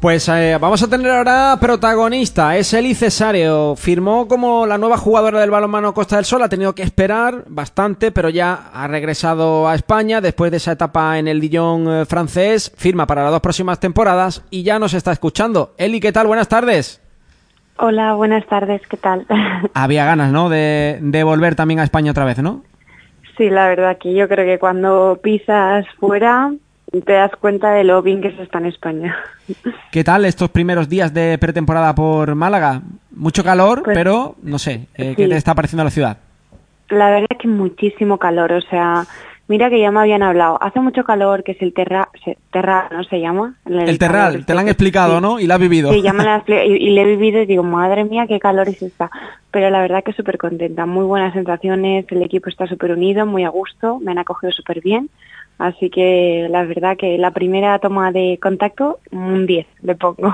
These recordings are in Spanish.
Pues eh, vamos a tener ahora protagonista, es Eli Cesario. Firmó como la nueva jugadora del balonmano Costa del Sol, ha tenido que esperar bastante, pero ya ha regresado a España después de esa etapa en el Dijon eh, francés. Firma para las dos próximas temporadas y ya nos está escuchando. Eli, ¿qué tal? Buenas tardes. Hola, buenas tardes, ¿qué tal? Había ganas, ¿no? De, de volver también a España otra vez, ¿no? Sí, la verdad que yo creo que cuando pisas fuera te das cuenta de lo bien que se está en España. ¿Qué tal estos primeros días de pretemporada por Málaga? Mucho calor, Pues, pero no sé, eh, ¿qué te está pareciendo la ciudad? La verdad que muchísimo calor, o sea, mira que ya me habían hablado. Hace mucho calor, que es el terra, se- terra ¿no se llama? El Terral, calor te lo han este, explicado, sí. ¿no? Y lo has vivido. Sí, ya me la han expli- y, y le he vivido y digo, madre mía, qué calor es esta. Pero la verdad que súper contenta, muy buenas sensaciones, el equipo está súper unido, muy a gusto, me han acogido súper bien. Así que la verdad que la primera toma de contacto, un 10 le pongo.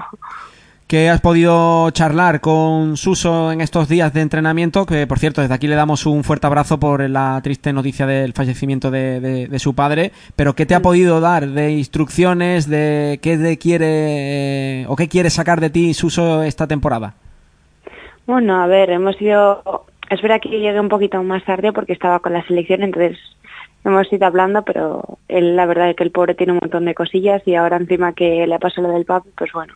¿Qué has podido charlar con Suso en estos días de entrenamiento? Que, por cierto, desde aquí le damos un fuerte abrazo por la triste noticia del fallecimiento de, de- de su padre. Pero, ¿qué te ha podido dar de instrucciones, de qué te quiere eh, o qué quiere sacar de ti Suso esta temporada? Bueno, a ver, hemos ido... Es verdad que llegué un poquito más tarde porque estaba con la selección, entonces hemos ido hablando, pero él, la verdad es que el pobre tiene un montón de cosillas y ahora encima que le ha pasado lo del papi, pues bueno,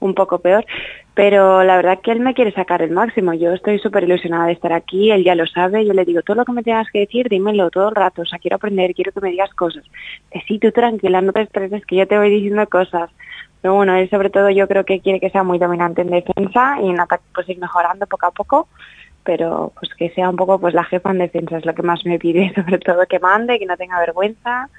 un poco peor. Pero la verdad que él me quiere sacar el máximo. Yo estoy súper ilusionada de estar aquí, él ya lo sabe. Yo le digo, todo lo que me tengas que decir, dímelo todo el rato. O sea, quiero aprender, quiero que me digas cosas. Que sí, tú tranquila, no te estreses, que yo te voy diciendo cosas. Pero bueno, él sobre todo yo creo que quiere que sea muy dominante en defensa y en ataque pues ir mejorando poco a poco. Pero pues que sea un poco pues la jefa en defensa es lo que más me pide, sobre todo que mande, que no tenga vergüenza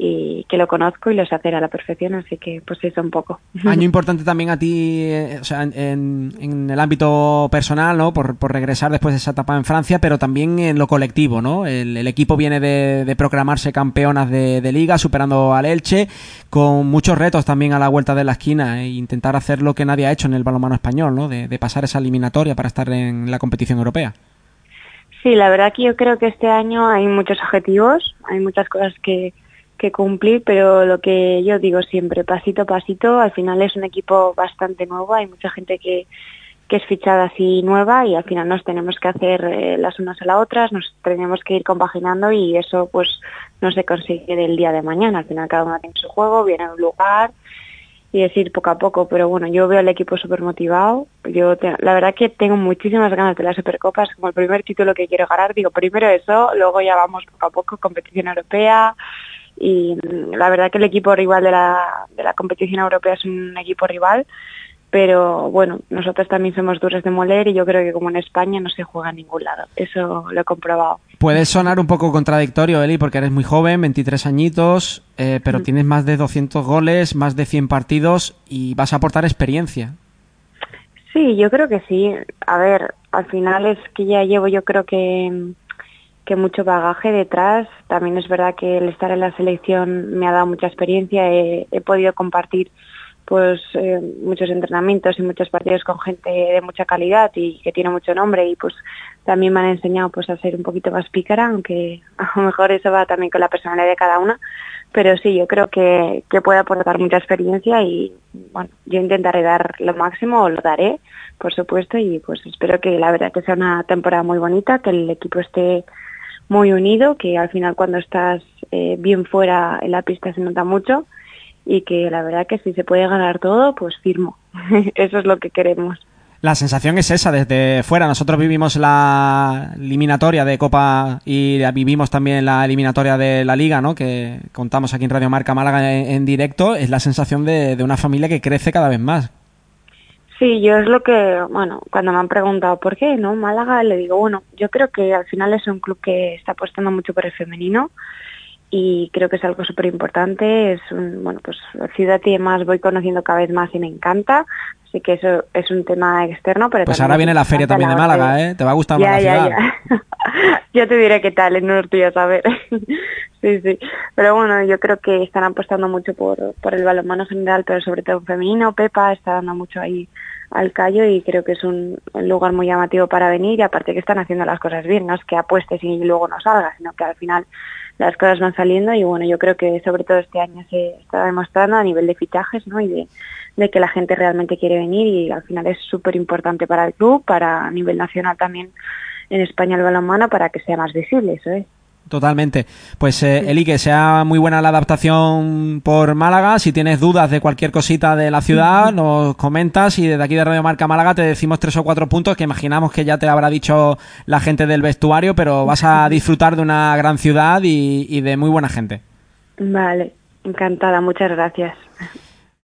y que lo conozco y lo sé hacer a la perfección, así que pues eso un poco. Año importante también a ti, eh, o sea, en, en- el ámbito personal, ¿no? Por, por regresar después de esa etapa en Francia, pero también en lo colectivo, ¿no? El, el equipo viene de, de proclamarse campeonas de, de liga, superando al Elche, con muchos retos también a la vuelta de la esquina, e intentar hacer lo que nadie ha hecho en el balonmano español, ¿no? De, de pasar esa eliminatoria para estar en la competición europea. Sí, la verdad que yo creo que este año hay muchos objetivos, hay muchas cosas que, que cumplir, pero lo que yo digo siempre, pasito a pasito, al final es un equipo bastante nuevo, hay mucha gente que, que es fichada así nueva y al final nos tenemos que hacer eh, las unas a las otras, nos tenemos que ir compaginando y eso pues no se consigue del día de mañana, al final cada uno tiene su juego, viene a un lugar y es ir poco a poco, pero bueno, yo veo al equipo súper motivado, yo te- la verdad que tengo muchísimas ganas de la Supercopa, es como el primer título que quiero ganar, digo primero eso, luego ya vamos poco a poco, competición europea y mm, la verdad que el equipo rival de la, de la competición europea es un equipo rival, pero bueno, nosotros también somos duros de moler y yo creo que como en España no se juega en ningún lado, eso lo he comprobado. Puede sonar un poco contradictorio, Eli, porque eres muy joven, 23 añitos, eh, pero tienes más de 200 goles, más de 100 partidos y vas a aportar experiencia. Sí, yo creo que sí. A ver, al final es que ya llevo yo creo que, que mucho bagaje detrás. También es verdad que el estar en la selección me ha dado mucha experiencia. He, podido compartir pues eh, muchos entrenamientos y muchos partidos con gente de mucha calidad y que tiene mucho nombre y pues también me han enseñado pues a ser un poquito más pícara, aunque a lo mejor eso va también con la personalidad de cada una, pero sí, yo creo que, que puede aportar mucha experiencia y bueno, yo intentaré dar lo máximo, o lo daré, por supuesto, y pues espero que la verdad que sea una temporada muy bonita, que el equipo esté muy unido, que al final cuando estás eh, bien fuera en la pista se nota mucho y que la verdad que si se puede ganar todo, pues firmo. Eso es lo que queremos. La sensación es esa desde fuera. Nosotros vivimos la eliminatoria de Copa y vivimos también la eliminatoria de la Liga, ¿no? Que contamos aquí en Radio Marca Málaga en, directo. Es la sensación de una familia que crece cada vez más. Sí, yo es lo que, bueno, cuando me han preguntado por qué, ¿no? Málaga, le digo, bueno, yo creo que al final es un club que está apostando mucho por el femenino y creo que es algo súper importante. Es un, bueno, pues ciudad y demás voy conociendo cada vez más y me encanta. Así que eso es un tema externo, pero Pues ahora viene la feria también de la Málaga, ¿eh? Te va a gustar ya, más la ya, ciudad. ya. Yo te diré qué tal en Norte, a saber. sí, sí. Pero bueno, yo creo que están apostando mucho por, por el balonmano general, pero sobre todo femenino. Pepa está dando mucho ahí al callo y creo que es un lugar muy llamativo para venir y aparte que están haciendo las cosas bien, no es que apuestes y luego no salgas, sino que al final las cosas van saliendo y bueno, yo creo que sobre todo este año se está demostrando a nivel de fichajes, ¿no? Y de, de que la gente realmente quiere venir y al final es súper importante para el club, para a nivel nacional también en España el balonmano para que sea más visible, eso es. Totalmente. Pues eh, Eli, que sea muy buena la adaptación por Málaga. Si tienes dudas de cualquier cosita de la ciudad, nos comentas y desde aquí de Radio Marca Málaga te decimos tres o cuatro puntos que imaginamos que ya te habrá dicho la gente del vestuario, pero vas a disfrutar de una gran ciudad y, y de muy buena gente. Vale, encantada, muchas gracias.